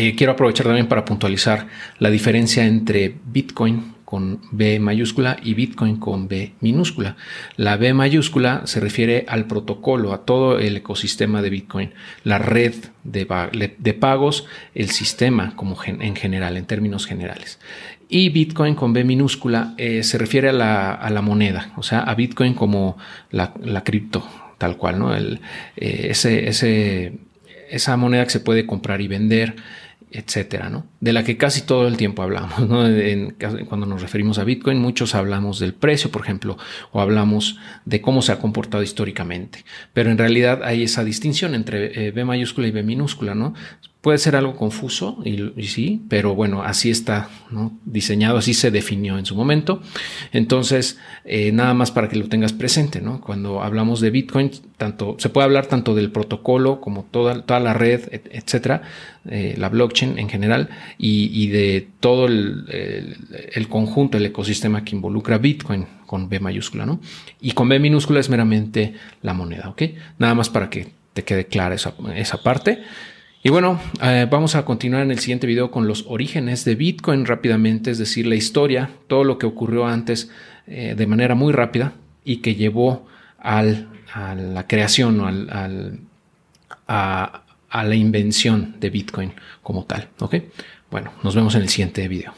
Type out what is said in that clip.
Eh, quiero aprovechar también para puntualizar la diferencia entre Bitcoin con B mayúscula y Bitcoin con B minúscula. La B mayúscula se refiere al protocolo, a todo el ecosistema de Bitcoin, la red de, pagos, el sistema como en general, en términos generales. Y Bitcoin con B minúscula eh, se refiere a la, moneda, o sea, a Bitcoin como la, cripto, tal cual, ¿no? El, eh, ese, ese, esa moneda que se puede comprar y vender etcétera, ¿no? De la que casi todo el tiempo hablamos, ¿no? cuando nos referimos a Bitcoin, muchos hablamos del precio, por ejemplo, o hablamos de cómo se ha comportado históricamente. Pero en realidad hay esa distinción entre eh, B mayúscula y B minúscula, ¿no? Puede ser algo confuso, y, sí, pero bueno, así está diseñado, así se definió en su momento. Entonces, eh, nada más para que lo tengas presente, ¿no? Cuando hablamos de Bitcoin, tanto, se puede hablar tanto del protocolo como toda, toda la red, etcétera, eh, la blockchain en general, y, de todo el, conjunto, el ecosistema que involucra Bitcoin con B mayúscula, ¿no? Y con B minúscula es meramente la moneda, ¿ok? Nada más para que te quede clara esa, esa parte. Y bueno, eh, vamos a continuar en el siguiente video con los orígenes de Bitcoin rápidamente, es decir, la historia, todo lo que ocurrió antes eh, de manera muy rápida y que llevó a la creación o a, a, la invención de Bitcoin como tal. ¿ok? Bueno, nos vemos en el siguiente video.